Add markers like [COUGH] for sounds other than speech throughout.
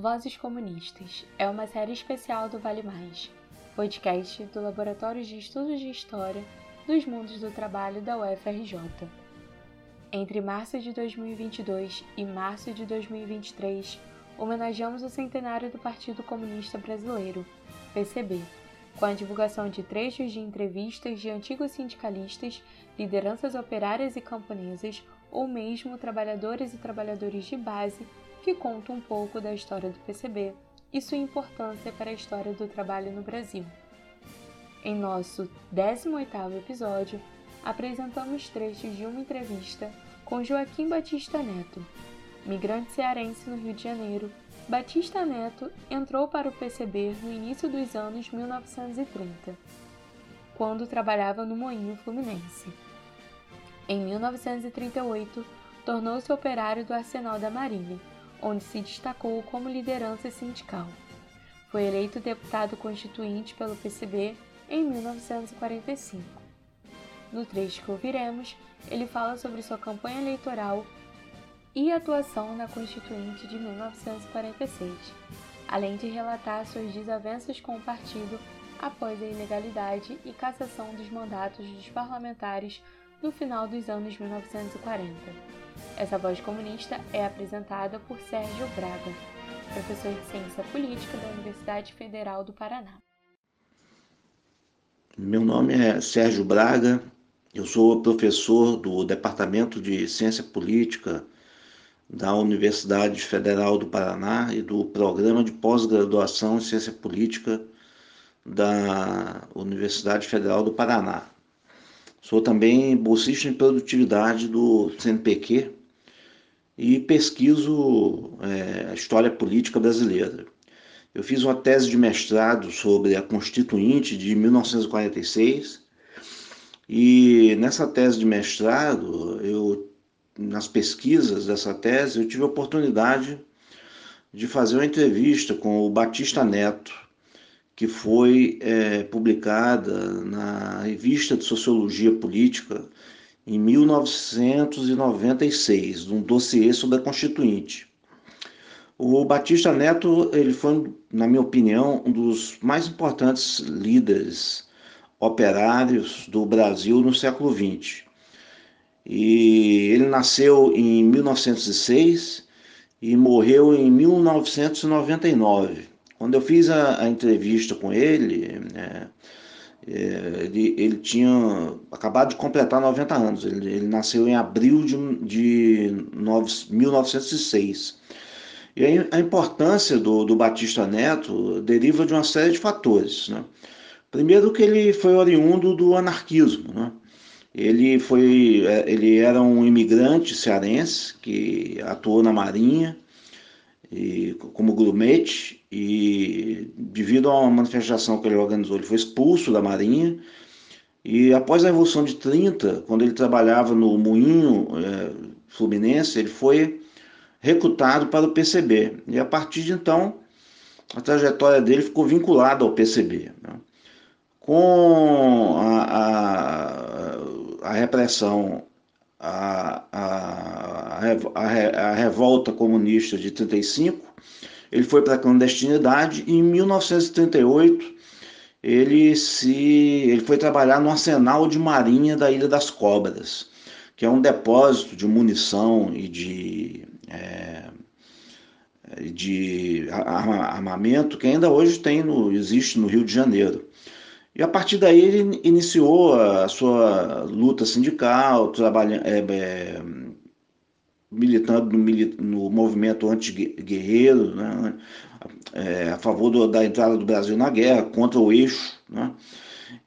Vozes Comunistas é uma série especial do Vale Mais, podcast do Laboratório de Estudos de História dos Mundos do Trabalho da UFRJ. Entre março de 2022 e março de 2023, homenageamos o centenário do Partido Comunista Brasileiro, PCB, com a divulgação de trechos de entrevistas de antigos sindicalistas, lideranças operárias e camponesas ou mesmo trabalhadores e trabalhadores de base que conta um pouco da história do PCB e sua importância para a história do trabalho no Brasil. Em nosso 18º episódio, apresentamos trechos de uma entrevista com Joaquim Batista Neto. Migrante cearense no Rio de Janeiro, Batista Neto entrou para o PCB no início dos anos 1930, quando trabalhava no Moinho Fluminense. Em 1938, tornou-se operário do Arsenal da Marinha onde se destacou como liderança sindical. Foi eleito deputado constituinte pelo PCB em 1945. No trecho que ouviremos, ele fala sobre sua campanha eleitoral e atuação na Constituinte de 1946, além de relatar suas desavenças com o partido após a ilegalidade e cassação dos mandatos dos parlamentares no final dos anos 1940. Essa voz comunista é apresentada por Sérgio Braga, professor de Ciência Política da Universidade Federal do Paraná. Meu nome é Sérgio Braga, eu sou professor do Departamento de Ciência Política da Universidade Federal do Paraná e do Programa de Pós-Graduação em Ciência Política da Universidade Federal do Paraná. Sou também bolsista em produtividade do CNPq e pesquiso é, a história política brasileira. Eu fiz uma tese de mestrado sobre a Constituinte de 1946 e nessa tese de mestrado, eu, nas pesquisas dessa tese, eu tive a oportunidade de fazer uma entrevista com o Batista Neto, que foi é, publicada na Revista de Sociologia Política em 1996, num dossiê sobre a Constituinte. O Batista Neto, ele foi, na minha opinião, um dos mais importantes líderes operários do Brasil no século XX. E ele nasceu em 1906 e morreu em 1999. Quando eu fiz a, a entrevista com ele, é, é, ele, ele, tinha acabado de completar 90 anos. Ele, ele nasceu em abril de, de 1906. E a, a importância do, do, Batista Neto deriva de uma série de fatores. Né? Primeiro que ele foi oriundo do anarquismo. Né? Ele, foi, é, ele era um imigrante cearense que atuou na Marinha e, como grumete e devido a uma manifestação que ele organizou, ele foi expulso da Marinha e após a Revolução de 30, quando ele trabalhava no Moinho é, Fluminense, ele foi recrutado para o PCB e a partir de então a trajetória dele ficou vinculada ao PCB. Né? Com a, a, a repressão a, a, a, a revolta comunista de 35, ele foi para a clandestinidade e em 1938 ele se ele foi trabalhar no arsenal de marinha da Ilha das Cobras, que é um depósito de munição e de é, de armamento que ainda hoje tem no, existe no Rio de Janeiro. E a partir daí ele iniciou a sua luta sindical, trabalhando, é, é, militando no, no movimento anti-guerreiro, né, é, a favor do, da entrada do Brasil na guerra, contra o eixo. Né,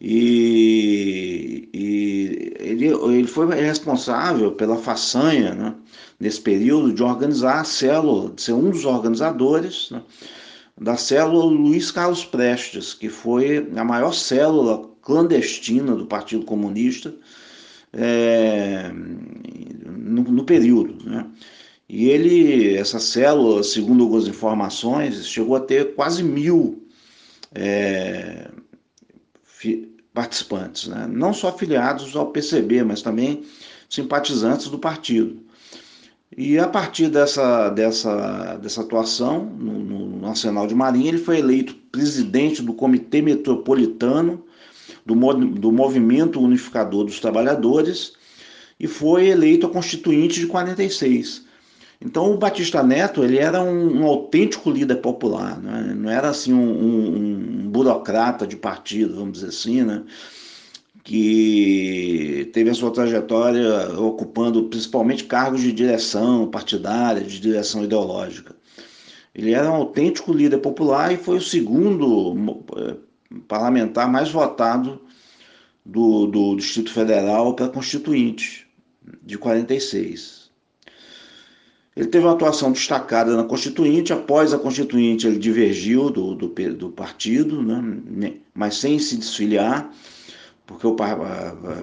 e, e ele, ele foi responsável pela façanha, né, nesse período, de organizar a célula, de ser um dos organizadores. Né, da célula Luiz Carlos Prestes, que foi a maior célula clandestina do Partido Comunista é, no, no, período. Né? E ele, essa célula, segundo algumas informações, chegou a ter quase mil é, participantes, né? não só afiliados ao PCB, mas também simpatizantes do partido. E a partir dessa, dessa, dessa atuação no, no Arsenal de Marinha, ele foi eleito presidente do Comitê Metropolitano do, do Movimento Unificador dos Trabalhadores e foi eleito a Constituinte de 46. Então o Batista Neto ele era um, um autêntico líder popular, né? não era assim um, um, um, burocrata de partido, vamos dizer assim, né? Que teve a sua trajetória ocupando principalmente cargos de direção partidária, de direção ideológica. Ele era um autêntico líder popular e foi o segundo eh, parlamentar mais votado do, do Distrito Federal para Constituinte, de 46. Ele teve uma atuação destacada na Constituinte, após a Constituinte ele divergiu do, do, do partido, né, mas sem se desfiliar, porque o,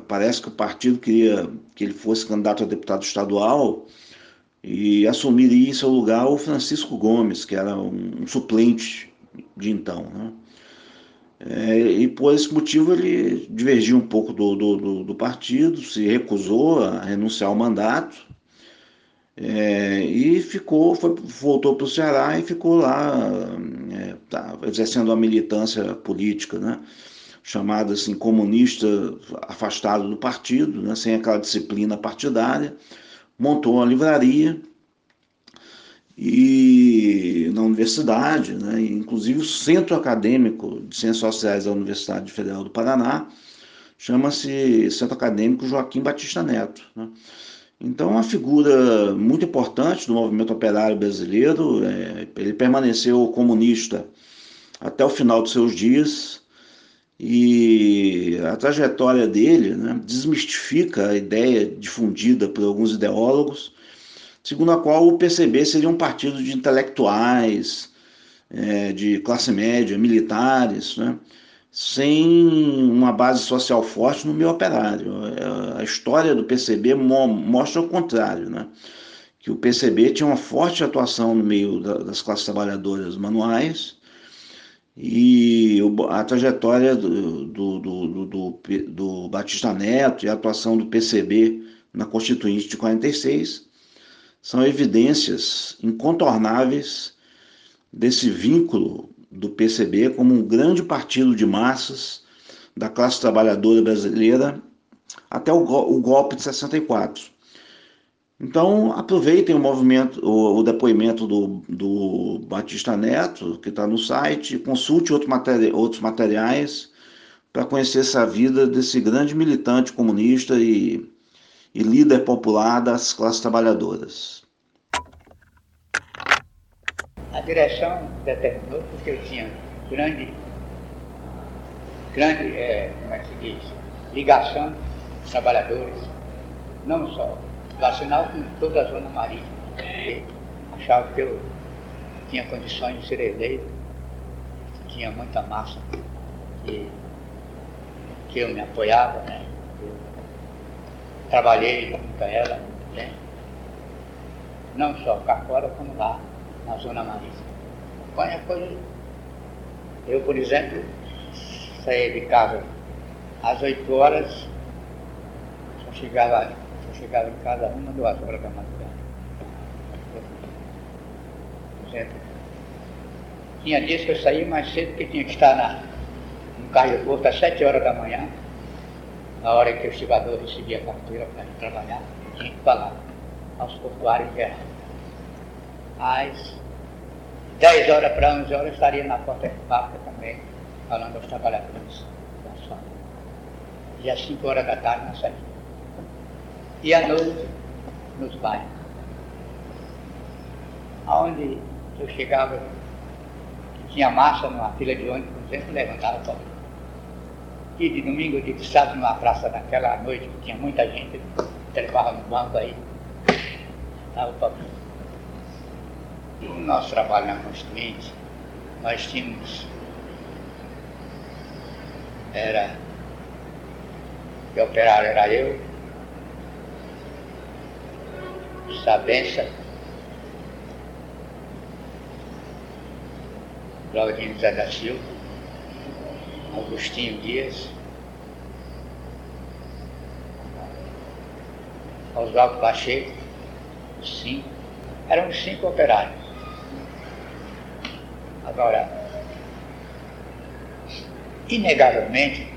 parece que o partido queria que ele fosse candidato a deputado estadual e assumiria em seu lugar o Francisco Gomes, que era um, um suplente de então. Né? É, e por esse motivo ele divergiu um pouco do, do, do partido, se recusou a renunciar ao mandato é, e ficou, foi, voltou para o Ceará e ficou lá é, tá, exercendo a militância política, né? Chamada assim comunista, afastado do partido, né? sem aquela disciplina partidária, montou uma livraria e na universidade, né, inclusive o Centro Acadêmico de Ciências Sociais da Universidade Federal do Paraná, chama-se Centro Acadêmico Joaquim Batista Neto. Né? Então, uma figura muito importante do movimento operário brasileiro, é, ele permaneceu comunista até o final dos seus dias, e a trajetória dele né, desmistifica a ideia difundida por alguns ideólogos segundo a qual o PCB seria um partido de intelectuais, é, de classe média, militares, né? sem uma base social forte no meio operário. É, a história do PCB mo mostra o contrário, né? que o PCB tinha uma forte atuação no meio da, das classes trabalhadoras manuais e a trajetória do, do, do, do, do Batista Neto e a atuação do PCB na Constituinte de 46 são evidências incontornáveis desse vínculo do PCB como um grande partido de massas da classe trabalhadora brasileira até o, golpe de 64. Então, aproveitem o movimento, o, o depoimento do, do, Batista Neto, que está no site, consulte outro materi outros materiais para conhecer essa vida desse grande militante comunista e e líder popular das classes trabalhadoras. A direção determinou porque eu tinha grande, grande, é, como é que se diz, ligação com trabalhadores, não só nacional, como toda a zona marítima. achava que eu tinha condições de ser eleito, tinha muita massa que, que eu me apoiava, né? Trabalhei junto a ela, né? não só cá fora, como lá na Zona Marítima. Qualquer coisa. Eu, por exemplo, saí de casa às 8 horas, só chegava, chegava em casa uma, duas horas da madrugada. Tinha dias que eu saía mais cedo porque tinha que estar na, no carro de porto às 7 horas da manhã na hora que o estibador recebia a carteira para ir trabalhar, tinha que falar aos portuários que Às 10 horas para 11 horas estaria na porta de fábrica também, falando aos trabalhadores da sua. E às 5 horas da tarde na saída. E à noite, nos bairros. Aonde eu chegava, tinha massa numa fila de ônibus, por exemplo, levantava para e de domingo, de sábado, numa praça naquela noite, que tinha muita gente, trepava no banco aí, estava para No nosso trabalho na Constituinte, nós tínhamos, era, que operário era eu, Sabença, Claudinho Zé da Silva, Agostinho Dias, Oswaldo Pacheco, cinco, eram cinco operários. Agora, inegavelmente,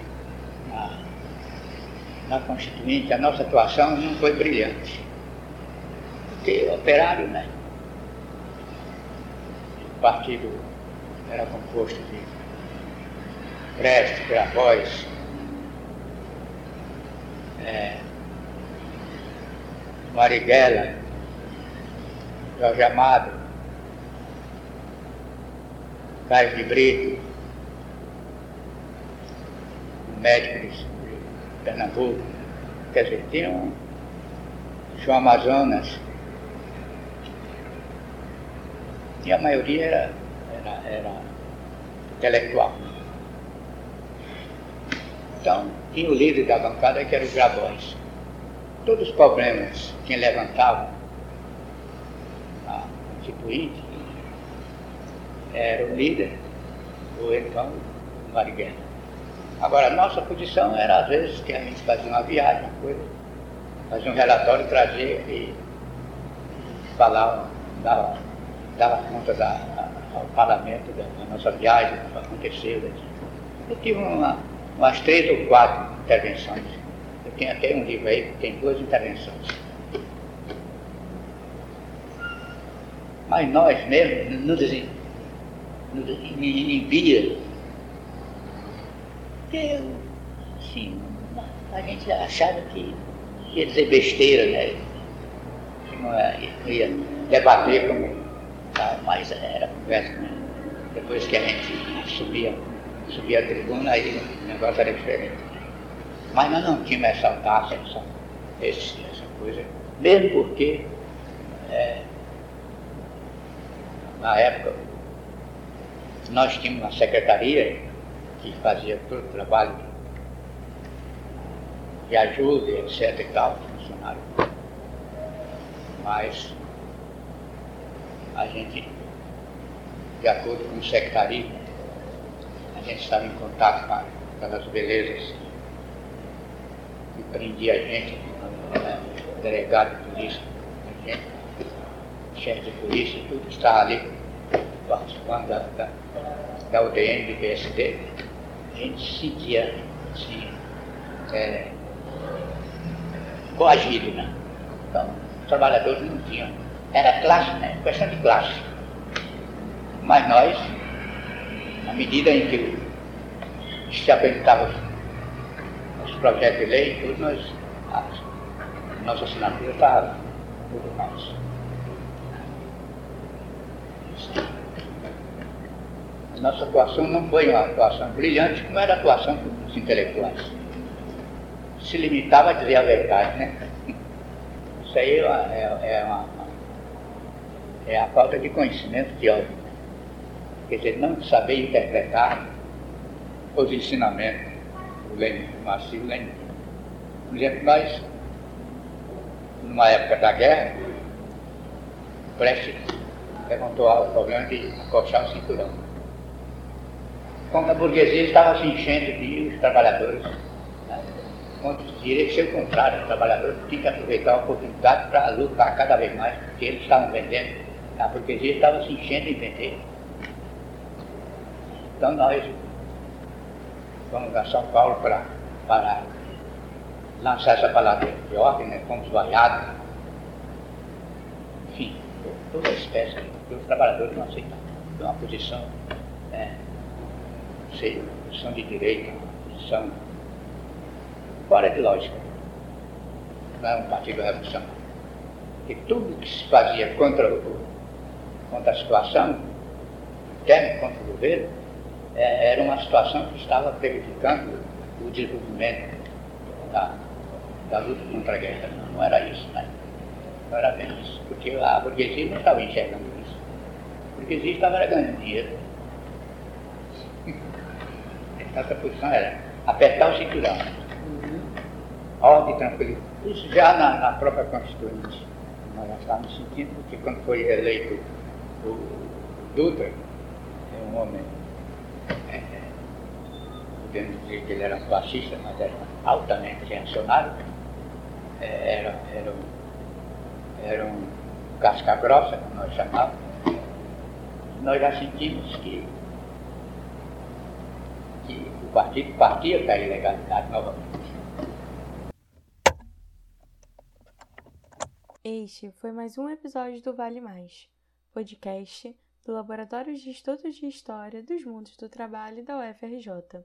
na, na Constituinte, a nossa atuação não foi brilhante. Porque operário, né? O partido era composto de Prestes, Grabois, é, Marighella, Jorge Amado, Carlos de Brito, médico de Pernambuco, quer dizer, tinha um João Amazonas, e a maioria era, era, era intelectual. Então, tinha o líder da bancada que era o Grabois. Todos os problemas que levantavam a Constituinte era o líder, ou então o Marighella. Agora, a nossa posição era, às vezes, que a gente fazia uma viagem, uma coisa, fazia um relatório, trazia e falava, dava, dava conta da, ao parlamento da, da nossa viagem, o que aconteceu. Eu tive uma, umas três ou quatro intervenções. Eu tenho até um livro aí que tem duas intervenções. Mas nós mesmos nos, nos inibia. Porque, assim, a gente achava que ia dizer besteira, né? Que não ia, debater como. Tá? Mas era conversa, né? Depois que a gente subia subir a tribuna, aí o negócio era diferente. Mas nós não tínhamos essa audácia, essa, essa coisa, mesmo porque é, na época nós tínhamos uma secretaria que fazia todo o trabalho de ajuda, etc e tal, funcionário. Mas a gente, de acordo com o secretarismo, a gente estava em contato com aquelas belezas que prendia a gente, né? delegado de polícia, a gente, chefe de polícia, tudo estava ali participando da, da, da UDN do PSD. A gente se sentia assim, é, coagido, né? Então, os trabalhadores não tinham. Era classe, né? Questão de classe. Mas nós à medida em que se apresentavam os projetos de lei, tudo nós, a nossa assinatura estava tudo mais. A nossa atuação não foi uma atuação brilhante, como era a atuação dos intelectuais. Se limitava a dizer a verdade, né? Isso aí é, é, é, uma, é a falta de conhecimento teórico quer dizer, não saber interpretar os ensinamentos do Lenin, do Marcinho Lenin. Por exemplo, nós, numa época da guerra, Prestes levantou o problema de acochar o cinturão. Quando a burguesia estava se enchendo de os trabalhadores, né? quando diria que o contrário, os trabalhadores tinham que aproveitar a oportunidade para lutar cada vez mais, porque eles estavam vendendo, a burguesia estava se enchendo em vender. Então nós vamos a São Paulo para, para lançar essa palavra de ordem, né? fomos vaiados. Enfim, toda espécie que os trabalhadores não aceitam. Tem uma posição, é, sei, posição de direita, posição fora de lógica. Não é um partido revolucionário. E tudo que se fazia contra, o, contra a situação, interna contra o governo, é, era uma situação que estava prejudicando o desenvolvimento da, da luta contra a guerra. Não, não era isso, né? Não era bem isso. Porque a burguesia não estava enxergando isso. A burguesia estava ganhando dinheiro. [LAUGHS] Essa posição era apertar o cinturão. Ordem, tranquilidade. Isso já na, na própria Constituinte. Nós já estávamos sentindo, porque quando foi eleito o Dutra, é um homem. Podemos dizer que ele era fascista, mas era altamente reacionário, é, era, era, um, era um casca grossa, como nós chamávamos, nós já sentimos que, que o partido partia da ilegalidade novamente. Este foi mais um episódio do Vale Mais, podcast do Laboratório de Estudos de História dos Mundos do Trabalho da UFRJ.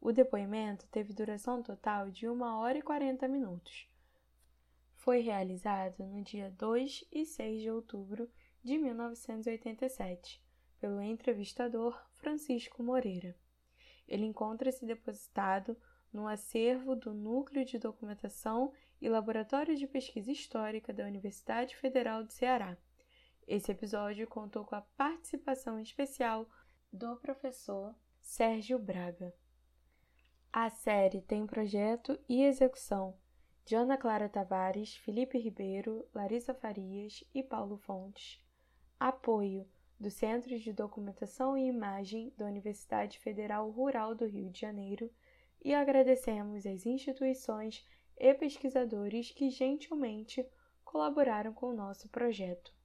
O depoimento teve duração total de 1 hora e 40 minutos. Foi realizado no dia 2 e 6 de outubro de 1987 pelo entrevistador Francisco Moreira. Ele encontra-se depositado no acervo do Núcleo de Documentação e Laboratório de Pesquisa Histórica da Universidade Federal do Ceará. Esse episódio contou com a participação especial do professor Sérgio Braga. A série tem projeto e execução de Ana Clara Tavares, Felipe Ribeiro, Larissa Farias e Paulo Fontes. Apoio do Centro de Documentação e Imagem da Universidade Federal Rural do Rio de Janeiro e agradecemos às instituições e pesquisadores que gentilmente colaboraram com o nosso projeto.